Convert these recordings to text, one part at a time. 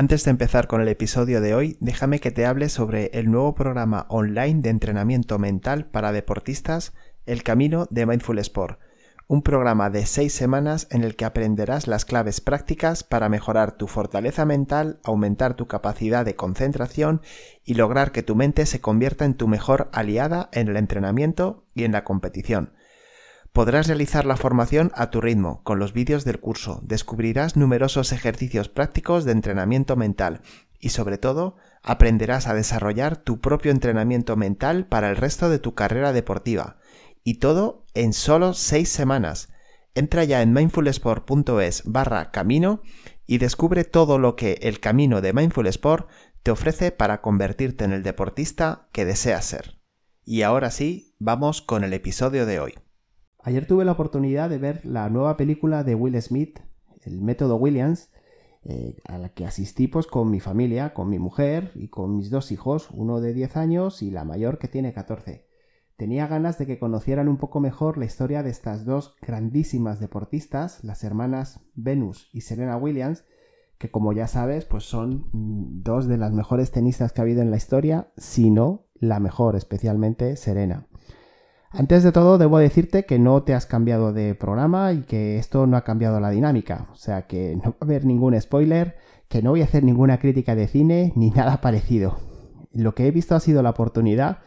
Antes de empezar con el episodio de hoy, déjame que te hable sobre el nuevo programa online de entrenamiento mental para deportistas, El Camino de Mindful Sport, un programa de seis semanas en el que aprenderás las claves prácticas para mejorar tu fortaleza mental, aumentar tu capacidad de concentración y lograr que tu mente se convierta en tu mejor aliada en el entrenamiento y en la competición. Podrás realizar la formación a tu ritmo, con los vídeos del curso, descubrirás numerosos ejercicios prácticos de entrenamiento mental y sobre todo aprenderás a desarrollar tu propio entrenamiento mental para el resto de tu carrera deportiva. Y todo en solo 6 semanas. Entra ya en mindfulsport.es barra camino y descubre todo lo que el camino de Mindful Sport te ofrece para convertirte en el deportista que deseas ser. Y ahora sí, vamos con el episodio de hoy. Ayer tuve la oportunidad de ver la nueva película de Will Smith, El método Williams, eh, a la que asistí pues con mi familia, con mi mujer y con mis dos hijos, uno de 10 años y la mayor que tiene 14. Tenía ganas de que conocieran un poco mejor la historia de estas dos grandísimas deportistas, las hermanas Venus y Serena Williams, que como ya sabes, pues son dos de las mejores tenistas que ha habido en la historia, si no la mejor, especialmente Serena. Antes de todo, debo decirte que no te has cambiado de programa y que esto no ha cambiado la dinámica. O sea que no va a haber ningún spoiler, que no voy a hacer ninguna crítica de cine ni nada parecido. Lo que he visto ha sido la oportunidad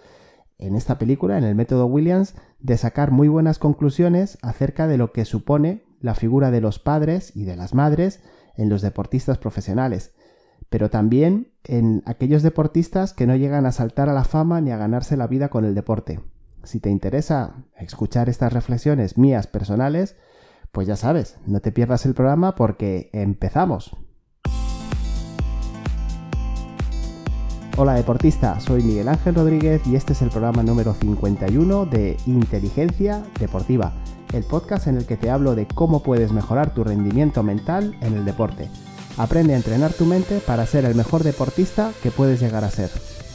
en esta película, en el método Williams, de sacar muy buenas conclusiones acerca de lo que supone la figura de los padres y de las madres en los deportistas profesionales, pero también en aquellos deportistas que no llegan a saltar a la fama ni a ganarse la vida con el deporte. Si te interesa escuchar estas reflexiones mías personales, pues ya sabes, no te pierdas el programa porque empezamos. Hola deportista, soy Miguel Ángel Rodríguez y este es el programa número 51 de Inteligencia Deportiva, el podcast en el que te hablo de cómo puedes mejorar tu rendimiento mental en el deporte. Aprende a entrenar tu mente para ser el mejor deportista que puedes llegar a ser.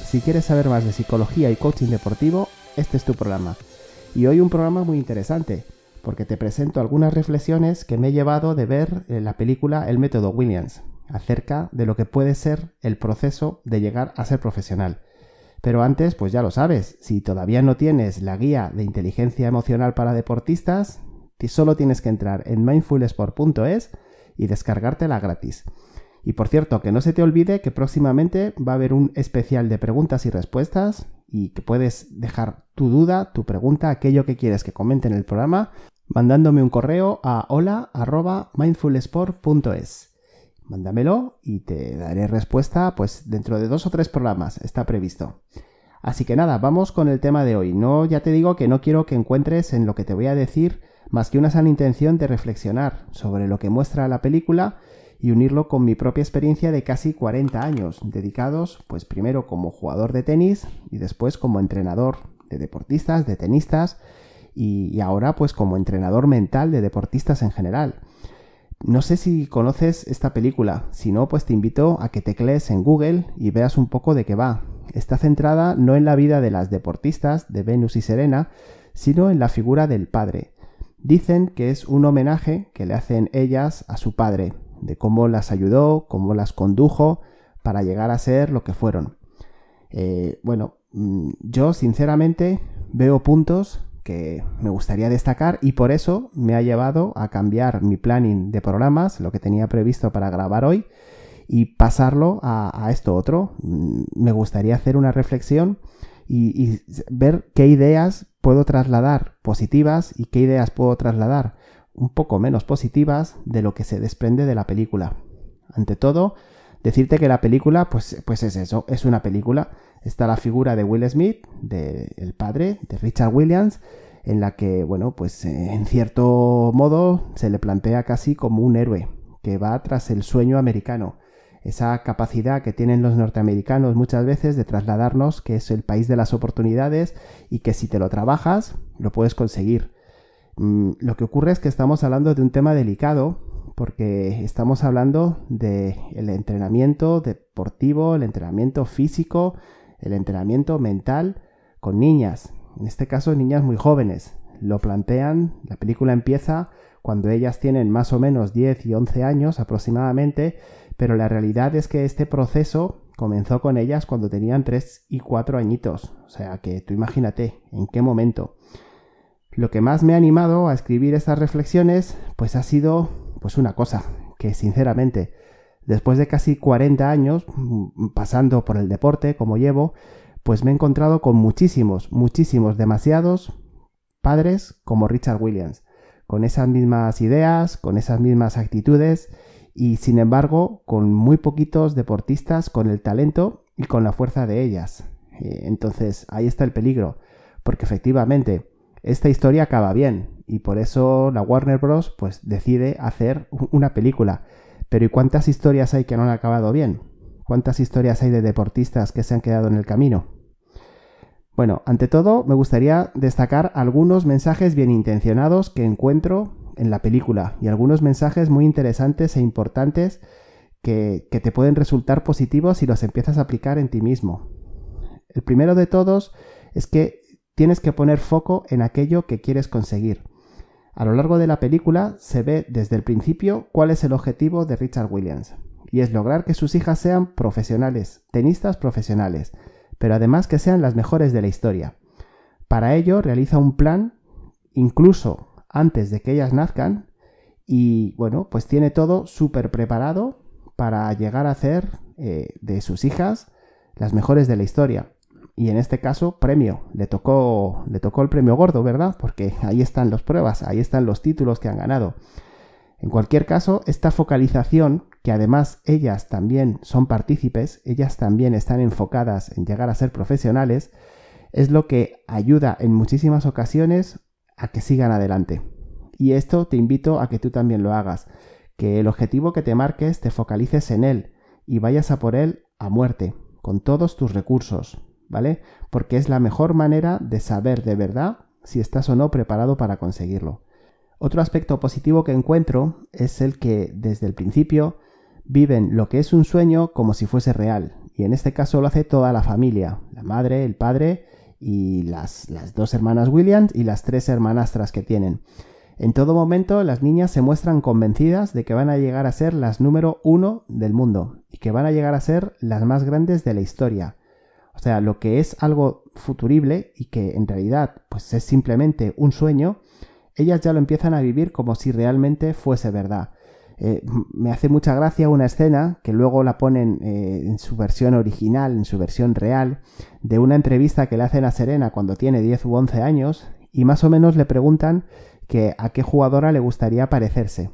Si quieres saber más de psicología y coaching deportivo, este es tu programa. Y hoy un programa muy interesante, porque te presento algunas reflexiones que me he llevado de ver en la película El método Williams, acerca de lo que puede ser el proceso de llegar a ser profesional. Pero antes, pues ya lo sabes, si todavía no tienes la guía de inteligencia emocional para deportistas, solo tienes que entrar en mindfulsport.es y descargártela gratis. Y por cierto, que no se te olvide que próximamente va a haber un especial de preguntas y respuestas y que puedes dejar tu duda, tu pregunta, aquello que quieres que comente en el programa, mandándome un correo a hola@mindfulsport.es. Mándamelo y te daré respuesta pues dentro de dos o tres programas, está previsto. Así que nada, vamos con el tema de hoy. No, ya te digo que no quiero que encuentres en lo que te voy a decir más que una sana intención de reflexionar sobre lo que muestra la película y unirlo con mi propia experiencia de casi 40 años, dedicados pues primero como jugador de tenis y después como entrenador de deportistas, de tenistas y, ahora pues como entrenador mental de deportistas en general. No sé si conoces esta película, si no, pues te invito a que teclees en Google y veas un poco de qué va. Está centrada no en la vida de las deportistas de Venus y Serena, sino en la figura del padre. Dicen que es un homenaje que le hacen ellas a su padre, de cómo las ayudó, cómo las condujo para llegar a ser lo que fueron. Eh, bueno, mm, yo sinceramente veo puntos que me gustaría destacar y por eso me ha llevado a cambiar mi planning de programas, lo que tenía previsto para grabar hoy, y pasarlo a, esto otro. Mm, me gustaría hacer una reflexión y, y, ver qué ideas puedo trasladar positivas y qué ideas puedo trasladar un poco menos positivas de lo que se desprende de la película. Ante todo, decirte que la película, pues, pues es eso, es una película. Está la figura de Will Smith, de el padre, de Richard Williams, en la que, bueno, pues eh, en cierto modo se le plantea casi como un héroe que va tras el sueño americano. Esa capacidad que tienen los norteamericanos muchas veces de trasladarnos que es el país de las oportunidades y que si te lo trabajas, lo puedes conseguir. Mm, lo que ocurre es que estamos hablando de un tema delicado porque estamos hablando del el entrenamiento deportivo, el entrenamiento físico, el entrenamiento mental con niñas, en este caso niñas muy jóvenes. Lo plantean, la película empieza cuando ellas tienen más o menos 10 y 11 años aproximadamente, pero la realidad es que este proceso comenzó con ellas cuando tenían 3 y 4 añitos. O sea que tú imagínate en qué momento. Lo que más me ha animado a escribir estas reflexiones, pues ha sido pues una cosa, que sinceramente, después de casi 40 años mm, pasando por el deporte como llevo, pues me he encontrado con muchísimos, muchísimos, demasiados padres como Richard Williams, con esas mismas ideas, con esas mismas actitudes y sin embargo con muy poquitos deportistas con el talento y con la fuerza de ellas. Eh, entonces ahí está el peligro, porque efectivamente esta historia acaba bien y por eso la Warner Bros. pues decide hacer una película. Pero ¿y cuántas historias hay que no han acabado bien? ¿Cuántas historias hay de deportistas que se han quedado en el camino? Bueno, ante todo me gustaría destacar algunos mensajes bien intencionados que encuentro en la película y algunos mensajes muy interesantes e importantes que, que te pueden resultar positivos si los empiezas a aplicar en ti mismo. El primero de todos es que tienes que poner foco en aquello que quieres conseguir. A lo largo de la película se ve desde el principio cuál es el objetivo de Richard Williams, y es lograr que sus hijas sean profesionales, tenistas profesionales, pero además que sean las mejores de la historia. Para ello realiza un plan, incluso antes de que ellas nazcan, y bueno, pues tiene todo súper preparado para llegar a hacer eh, de sus hijas las mejores de la historia y en este caso premio, le tocó, le tocó el premio gordo, ¿verdad? Porque ahí están las pruebas, ahí están los títulos que han ganado. En cualquier caso, esta focalización, que además ellas también son partícipes, ellas también están enfocadas en llegar a ser profesionales, es lo que ayuda en muchísimas ocasiones a que sigan adelante. Y esto te invito a que tú también lo hagas, que el objetivo que te marques te focalices en él y vayas a por él a muerte, con todos tus recursos, ¿vale? Porque es la mejor manera de saber de verdad si estás o no preparado para conseguirlo. Otro aspecto positivo que encuentro es el que desde el principio viven lo que es un sueño como si fuese real. Y en este caso lo hace toda la familia, la madre, el padre y las, las dos hermanas Williams y las tres hermanastras que tienen. En todo momento las niñas se muestran convencidas de que van a llegar a ser las número uno del mundo y que van a llegar a ser las más grandes de la historia. O sea, lo que es algo futurible y que en realidad pues es simplemente un sueño, ellas ya lo empiezan a vivir como si realmente fuese verdad. Eh, me hace mucha gracia una escena que luego la ponen eh, en su versión original, en su versión real, de una entrevista que le hacen a Serena cuando tiene 10 u 11 años y más o menos le preguntan que a qué jugadora le gustaría parecerse.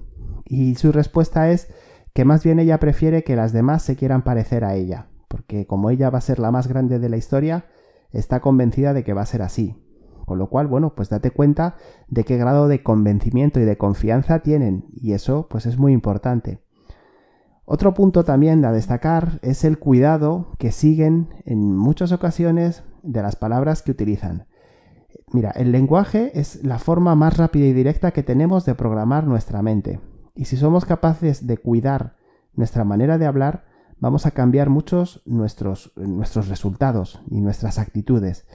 Y su respuesta es que más bien ella prefiere que las demás se quieran parecer a ella porque como ella va a ser la más grande de la historia, está convencida de que va a ser así. Con lo cual, bueno, pues date cuenta de qué grado de convencimiento y de confianza tienen, y eso pues es muy importante. Otro punto también a destacar es el cuidado que siguen en muchas ocasiones de las palabras que utilizan. Mira, el lenguaje es la forma más rápida y directa que tenemos de programar nuestra mente. Y si somos capaces de cuidar nuestra manera de hablar, vamos a cambiar muchos nuestros, nuestros resultados y nuestras actitudes.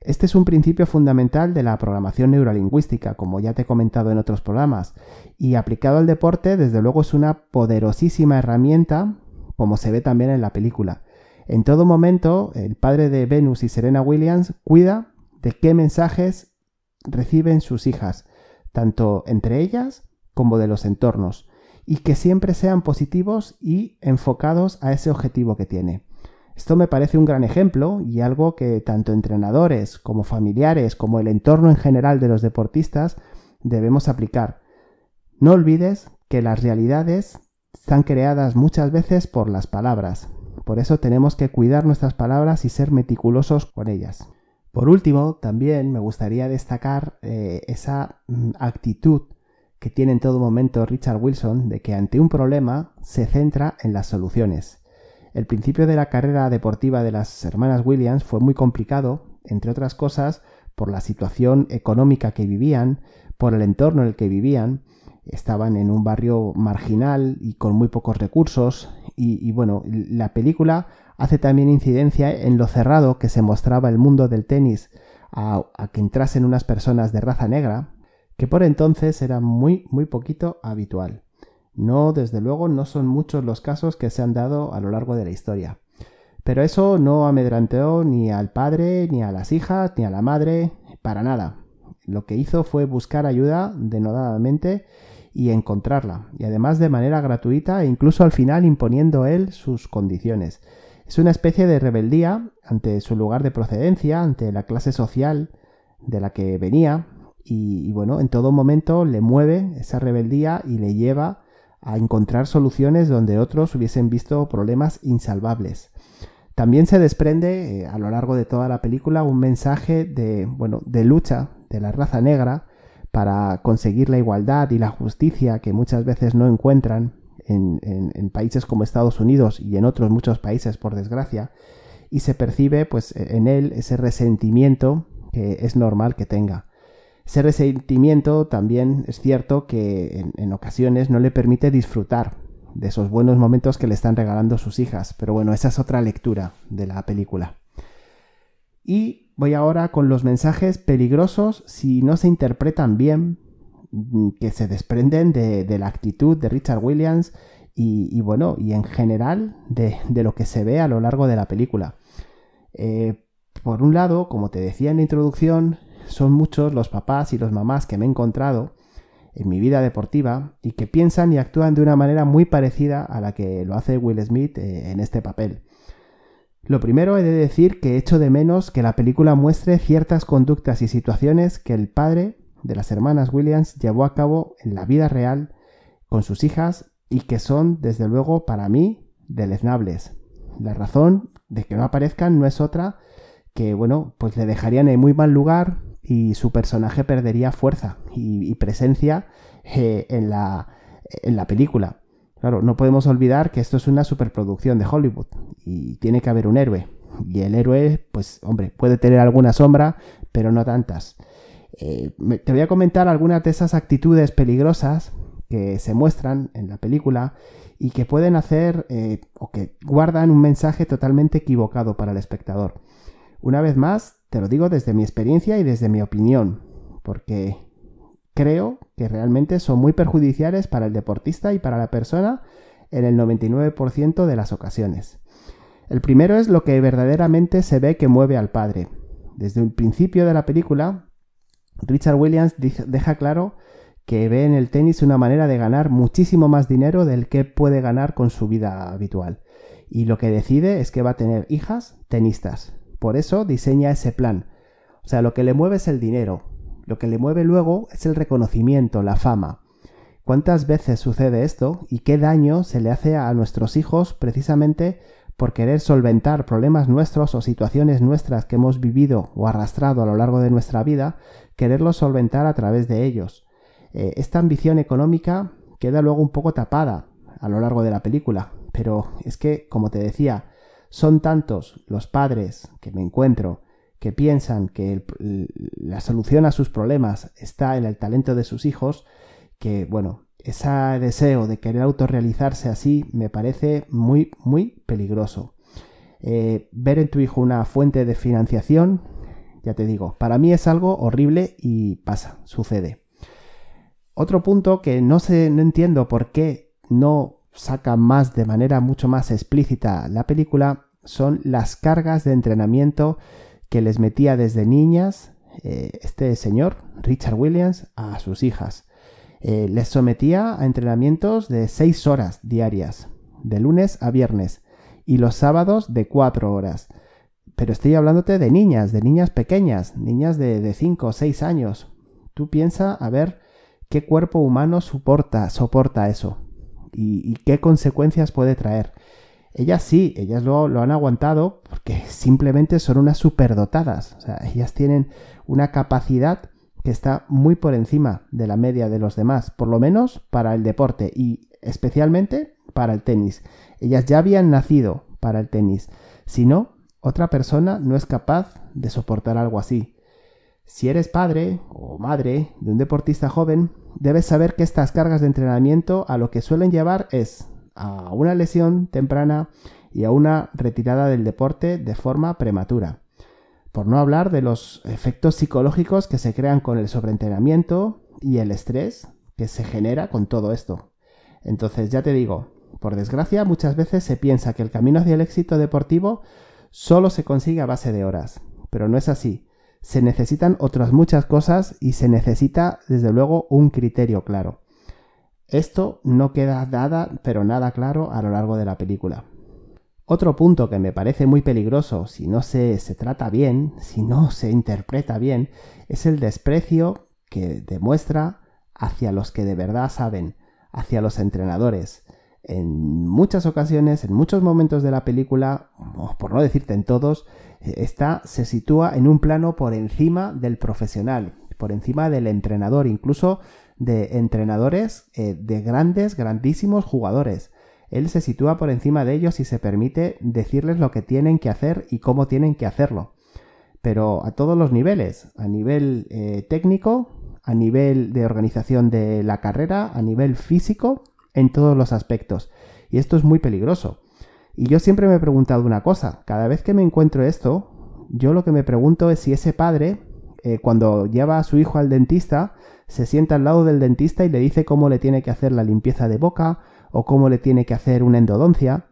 Este es un principio fundamental de la programación neurolingüística, como ya te he comentado en otros programas, y aplicado al deporte, desde luego es una poderosísima herramienta, como se ve también en la película. En todo momento, el padre de Venus y Serena Williams cuida de qué mensajes reciben sus hijas, tanto entre ellas como de los entornos y que siempre sean positivos y enfocados a ese objetivo que tiene. Esto me parece un gran ejemplo y algo que tanto entrenadores como familiares como el entorno en general de los deportistas debemos aplicar. No olvides que las realidades están creadas muchas veces por las palabras. Por eso tenemos que cuidar nuestras palabras y ser meticulosos con ellas. Por último, también me gustaría destacar eh, esa mm, actitud que tiene en todo momento Richard Wilson de que ante un problema se centra en las soluciones. El principio de la carrera deportiva de las hermanas Williams fue muy complicado, entre otras cosas, por la situación económica que vivían, por el entorno en el que vivían, estaban en un barrio marginal y con muy pocos recursos, y, bueno, la película hace también incidencia en lo cerrado que se mostraba el mundo del tenis a, que entrasen unas personas de raza negra, que por entonces era muy, muy poquito habitual. No, desde luego, no son muchos los casos que se han dado a lo largo de la historia. Pero eso no amedranteó ni al padre, ni a las hijas, ni a la madre, para nada. Lo que hizo fue buscar ayuda denodadamente y encontrarla, y además de manera gratuita e incluso al final imponiendo él sus condiciones. Es una especie de rebeldía ante su lugar de procedencia, ante la clase social de la que venía, y, bueno, en todo momento le mueve esa rebeldía y le lleva a encontrar soluciones donde otros hubiesen visto problemas insalvables. También se desprende eh, a lo largo de toda la película un mensaje de, bueno, de lucha de la raza negra para conseguir la igualdad y la justicia que muchas veces no encuentran en, en, países como Estados Unidos y en otros muchos países, por desgracia, y se percibe pues en él ese resentimiento que es normal que tenga. Ese resentimiento también es cierto que en ocasiones no le permite disfrutar de esos buenos momentos que le están regalando sus hijas. Pero bueno, esa es otra lectura de la película. Y voy ahora con los mensajes peligrosos si no se interpretan bien, mm, que se desprenden de, la actitud de Richard Williams y, bueno, y en general de, lo que se ve a lo largo de la película. Eh, por un lado, como te decía en la introducción, son muchos los papás y los mamás que me he encontrado en mi vida deportiva y que piensan y actúan de una manera muy parecida a la que lo hace Will Smith eh, en este papel. Lo primero he de decir que echo de menos que la película muestre ciertas conductas y situaciones que el padre de las hermanas Williams llevó a cabo en la vida real con sus hijas y que son, desde luego, para mí, deleznables. La razón de que no aparezcan no es otra que, bueno, pues le dejarían en muy mal lugar y su personaje perdería fuerza y, presencia eh, en, la, en la película. Claro, no podemos olvidar que esto es una superproducción de Hollywood y tiene que haber un héroe. Y el héroe, pues hombre, puede tener alguna sombra, pero no tantas. Eh, te voy a comentar algunas de esas actitudes peligrosas que se muestran en la película y que pueden hacer eh, o que guardan un mensaje totalmente equivocado para el espectador. Una vez más, te lo digo desde mi experiencia y desde mi opinión, porque creo que realmente son muy perjudiciales para el deportista y para la persona en el 99% de las ocasiones. El primero es lo que verdaderamente se ve que mueve al padre. Desde el principio de la película, Richard Williams deja claro que ve en el tenis una manera de ganar muchísimo más dinero del que puede ganar con su vida habitual. Y lo que decide es que va a tener hijas tenistas. Por eso diseña ese plan. O sea, lo que le mueve es el dinero. Lo que le mueve luego es el reconocimiento, la fama. ¿Cuántas veces sucede esto y qué daño se le hace a nuestros hijos precisamente por querer solventar problemas nuestros o situaciones nuestras que hemos vivido o arrastrado a lo largo de nuestra vida, quererlos solventar a través de ellos? Eh, esta ambición económica queda luego un poco tapada a lo largo de la película, pero es que, como te decía, son tantos los padres que me encuentro que piensan que la solución a sus problemas está en el talento de sus hijos, que bueno, ese deseo de querer autorrealizarse así me parece muy, muy peligroso. Eh, ver en tu hijo una fuente de financiación, ya te digo, para mí es algo horrible y pasa, sucede. Otro punto que no sé, no entiendo por qué no saca más de manera mucho más explícita la película son las cargas de entrenamiento que les metía desde niñas eh, este señor, Richard Williams, a sus hijas. Eh, les sometía a entrenamientos de 6 horas diarias, de lunes a viernes, y los sábados de 4 horas. Pero estoy hablándote de niñas, de niñas pequeñas, niñas de 5 o 6 años. Tú piensa a ver qué cuerpo humano soporta, soporta eso y, qué consecuencias puede traer. Ellas sí, ellas lo, lo, han aguantado porque simplemente son unas superdotadas. O sea, ellas tienen una capacidad que está muy por encima de la media de los demás, por lo menos para el deporte y especialmente para el tenis. Ellas ya habían nacido para el tenis. Si no, otra persona no es capaz de soportar algo así. Si eres padre o madre de un deportista joven, debes saber que estas cargas de entrenamiento a lo que suelen llevar es a una lesión temprana y a una retirada del deporte de forma prematura. Por no hablar de los efectos psicológicos que se crean con el sobreentrenamiento y el estrés que se genera con todo esto. Entonces, ya te digo, por desgracia, muchas veces se piensa que el camino hacia el éxito deportivo solo se consigue a base de horas, pero no es así. Se necesitan otras muchas cosas y se necesita, desde luego, un criterio claro. Esto no queda nada, pero nada claro a lo largo de la película. Otro punto que me parece muy peligroso si no se, se trata bien, si no se interpreta bien, es el desprecio que demuestra hacia los que de verdad saben, hacia los entrenadores. En muchas ocasiones, en muchos momentos de la película, por no decirte en todos, esta se sitúa en un plano por encima del profesional, por encima del entrenador, incluso de entrenadores eh, de grandes, grandísimos jugadores. Él se sitúa por encima de ellos y se permite decirles lo que tienen que hacer y cómo tienen que hacerlo. Pero a todos los niveles, a nivel eh, técnico, a nivel de organización de la carrera, a nivel físico, en todos los aspectos. Y esto es muy peligroso. Y yo siempre me he preguntado una cosa, cada vez que me encuentro esto, yo lo que me pregunto es si ese padre, eh, cuando lleva a su hijo al dentista, se sienta al lado del dentista y le dice cómo le tiene que hacer la limpieza de boca o cómo le tiene que hacer una endodoncia.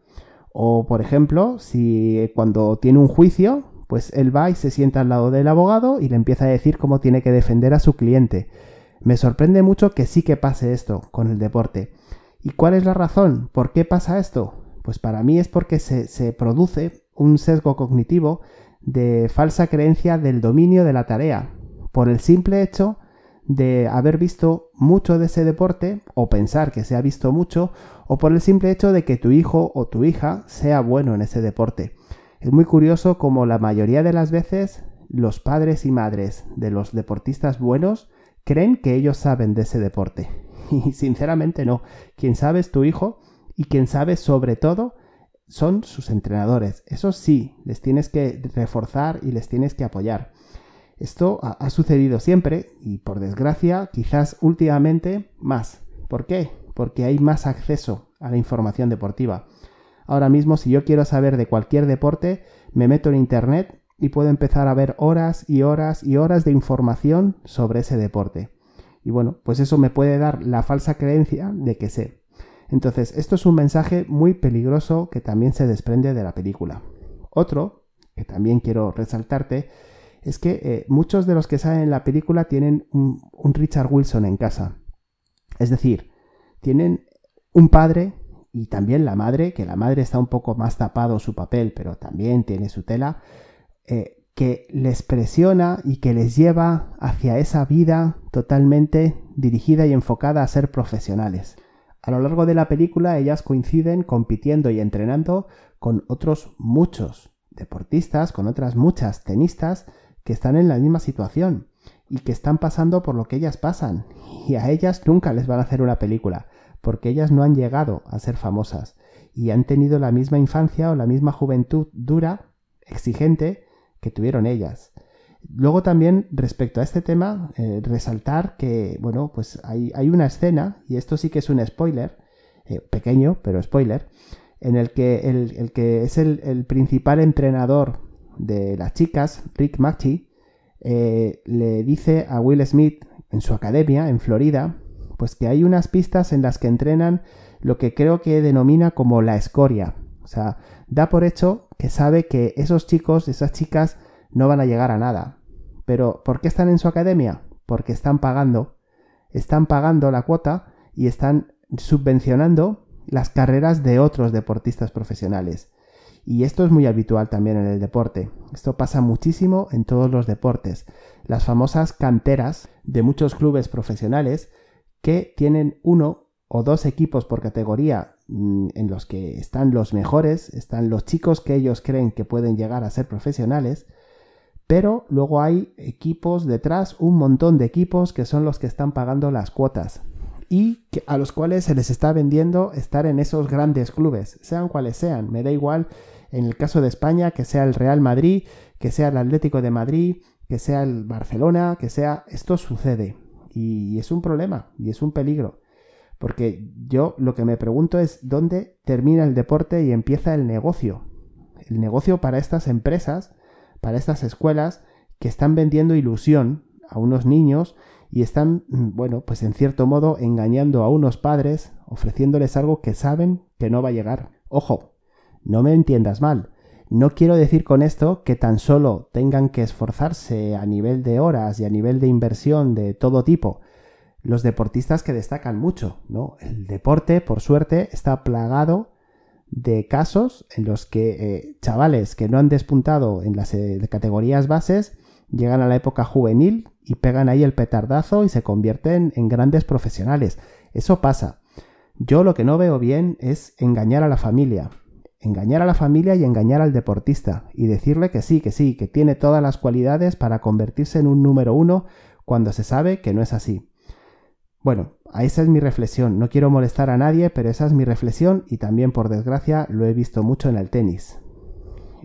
O, por ejemplo, si cuando tiene un juicio, pues él va y se sienta al lado del abogado y le empieza a decir cómo tiene que defender a su cliente. Me sorprende mucho que sí que pase esto con el deporte. ¿Y cuál es la razón? ¿Por qué pasa esto? Pues para mí es porque se, produce un sesgo cognitivo de falsa creencia del dominio de la tarea, por el simple hecho de haber visto mucho de ese deporte o pensar que se ha visto mucho o por el simple hecho de que tu hijo o tu hija sea bueno en ese deporte. Es muy curioso como la mayoría de las veces los padres y madres de los deportistas buenos creen que ellos saben de ese deporte. Y sinceramente no. Quien sabe es tu hijo y quien sabe sobre todo son sus entrenadores. Eso sí, les tienes que reforzar y les tienes que apoyar. Esto ha, sucedido siempre y por desgracia quizás últimamente más. ¿Por qué? Porque hay más acceso a la información deportiva. Ahora mismo si yo quiero saber de cualquier deporte, me meto en Internet y puedo empezar a ver horas y horas y horas de información sobre ese deporte. Y bueno, pues eso me puede dar la falsa creencia de que sé. Entonces, esto es un mensaje muy peligroso que también se desprende de la película. Otro, que también quiero resaltarte, es que eh, muchos de los que salen en la película tienen un, Richard Wilson en casa. Es decir, tienen un padre y también la madre, que la madre está un poco más tapado su papel, pero también tiene su tela, eh, que les presiona y que les lleva hacia esa vida totalmente dirigida y enfocada a ser profesionales. A lo largo de la película ellas coinciden compitiendo y entrenando con otros muchos deportistas, con otras muchas tenistas que están en la misma situación y que están pasando por lo que ellas pasan. Y a ellas nunca les van a hacer una película, porque ellas no han llegado a ser famosas y han tenido la misma infancia o la misma juventud dura, exigente, que tuvieron ellas. Luego también respecto a este tema, eh, resaltar que, bueno, pues hay, una escena, y esto sí que es un spoiler, eh, pequeño, pero spoiler, en el que el, que es el, principal entrenador de las chicas, Rick Machi, eh, le dice a Will Smith en su academia, en Florida, pues que hay unas pistas en las que entrenan lo que creo que denomina como la escoria. O sea, da por hecho que sabe que esos chicos, esas chicas, no van a llegar a nada. Pero ¿por qué están en su academia? Porque están pagando. Están pagando la cuota y están subvencionando las carreras de otros deportistas profesionales. Y esto es muy habitual también en el deporte. Esto pasa muchísimo en todos los deportes. Las famosas canteras de muchos clubes profesionales que tienen uno o dos equipos por categoría mm, en los que están los mejores, están los chicos que ellos creen que pueden llegar a ser profesionales, pero luego hay equipos detrás, un montón de equipos que son los que están pagando las cuotas y a los cuales se les está vendiendo estar en esos grandes clubes, sean cuales sean, me da igual en el caso de España que sea el Real Madrid, que sea el Atlético de Madrid, que sea el Barcelona, que sea, esto sucede, y es un problema y es un peligro. Porque yo lo que me pregunto es dónde termina el deporte y empieza el negocio. El negocio para estas empresas, para estas escuelas que están vendiendo ilusión a unos niños y están, mm, bueno, pues en cierto modo engañando a unos padres ofreciéndoles algo que saben que no va a llegar. Ojo, no me entiendas mal. No quiero decir con esto que tan solo tengan que esforzarse a nivel de horas y a nivel de inversión de todo tipo. Los deportistas que destacan mucho, ¿no? El deporte, por suerte, está plagado de casos en los que eh, chavales que no han despuntado en las eh, categorías bases llegan a la época juvenil y pegan ahí el petardazo y se convierten en grandes profesionales. Eso pasa. Yo lo que no veo bien es engañar a la familia. Engañar a la familia y engañar al deportista y decirle que sí, que sí, que tiene todas las cualidades para convertirse en un número uno cuando se sabe que no es así. Bueno, esa es mi reflexión. No quiero molestar a nadie, pero esa es mi reflexión y también por desgracia lo he visto mucho en el tenis.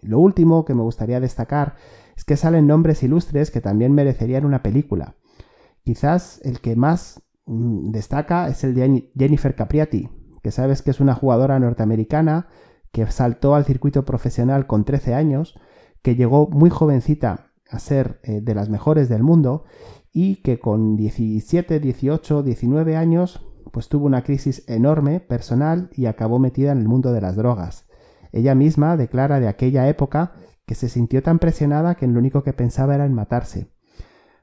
Lo último que me gustaría destacar es que salen nombres ilustres que también merecerían una película. Quizás el que más mm, destaca es el de Jennifer Capriati, que sabes que es una jugadora norteamericana que saltó al circuito profesional con 13 años, que llegó muy jovencita a ser eh, de las mejores del mundo y que con 17, 18, 19 años pues tuvo una crisis enorme personal y acabó metida en el mundo de las drogas. Ella misma declara de aquella época que se sintió tan presionada que lo único que pensaba era en matarse.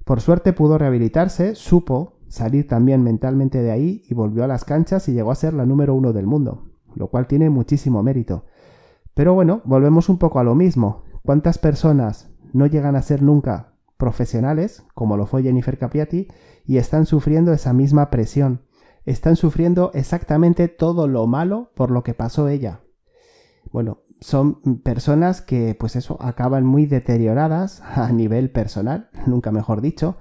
Por suerte pudo rehabilitarse, supo salir también mentalmente de ahí y volvió a las canchas y llegó a ser la número uno del mundo, lo cual tiene muchísimo mérito. Pero bueno, volvemos un poco a lo mismo. ¿Cuántas personas no llegan a ser nunca profesionales, como lo fue Jennifer Capriati, y están sufriendo esa misma presión? Están sufriendo exactamente todo lo malo por lo que pasó ella. Bueno, son personas que, pues eso, acaban muy deterioradas a nivel personal, nunca mejor dicho,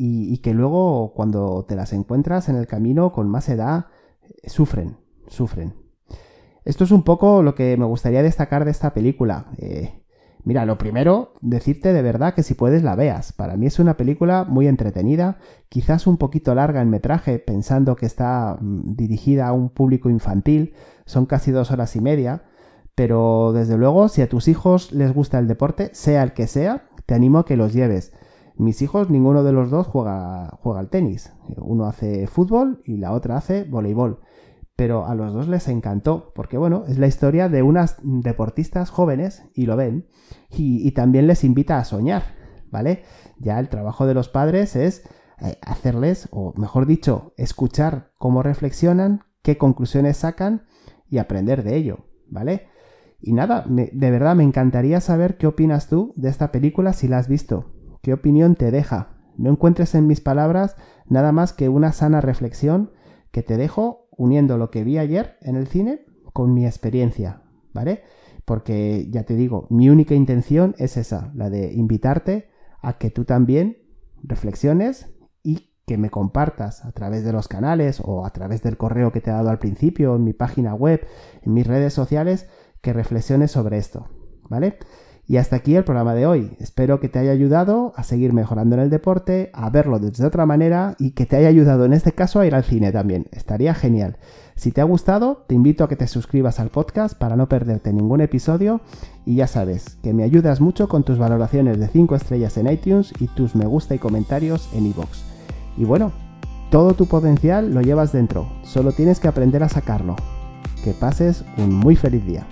y, que luego cuando te las encuentras en el camino con más edad, sufren, sufren. Esto es un poco lo que me gustaría destacar de esta película. Eh, mira, lo primero, decirte de verdad que si puedes la veas. Para mí es una película muy entretenida, quizás un poquito larga en metraje, pensando que está mm, dirigida a un público infantil, son casi dos horas y media, pero desde luego, si a tus hijos les gusta el deporte, sea el que sea, te animo a que los lleves. Mis hijos, ninguno de los dos juega, juega al tenis. Uno hace fútbol y la otra hace voleibol. Pero a los dos les encantó, porque bueno, es la historia de unas deportistas jóvenes y lo ven. Y, también les invita a soñar, ¿vale? Ya el trabajo de los padres es eh, hacerles, o mejor dicho, escuchar cómo reflexionan, qué conclusiones sacan y aprender de ello, ¿vale? Y nada, de verdad me encantaría saber qué opinas tú de esta película si la has visto. ¿Qué opinión te deja? No encuentres en mis palabras nada más que una sana reflexión que te dejo uniendo lo que vi ayer en el cine con mi experiencia, ¿vale? Porque ya te digo, mi única intención es esa, la de invitarte a que tú también reflexiones y que me compartas a través de los canales o a través del correo que te he dado al principio, en mi página web, en mis redes sociales, que reflexiones sobre esto, ¿vale? Y hasta aquí el programa de hoy. Espero que te haya ayudado a seguir mejorando en el deporte, a verlo desde otra manera y que te haya ayudado en este caso a ir al cine también. Estaría genial. Si te ha gustado, te invito a que te suscribas al podcast para no perderte ningún episodio y ya sabes que me ayudas mucho con tus valoraciones de 5 estrellas en iTunes y tus me gusta y comentarios en iVoox. Y bueno, todo tu potencial lo llevas dentro, solo tienes que aprender a sacarlo. Que pases un muy feliz día.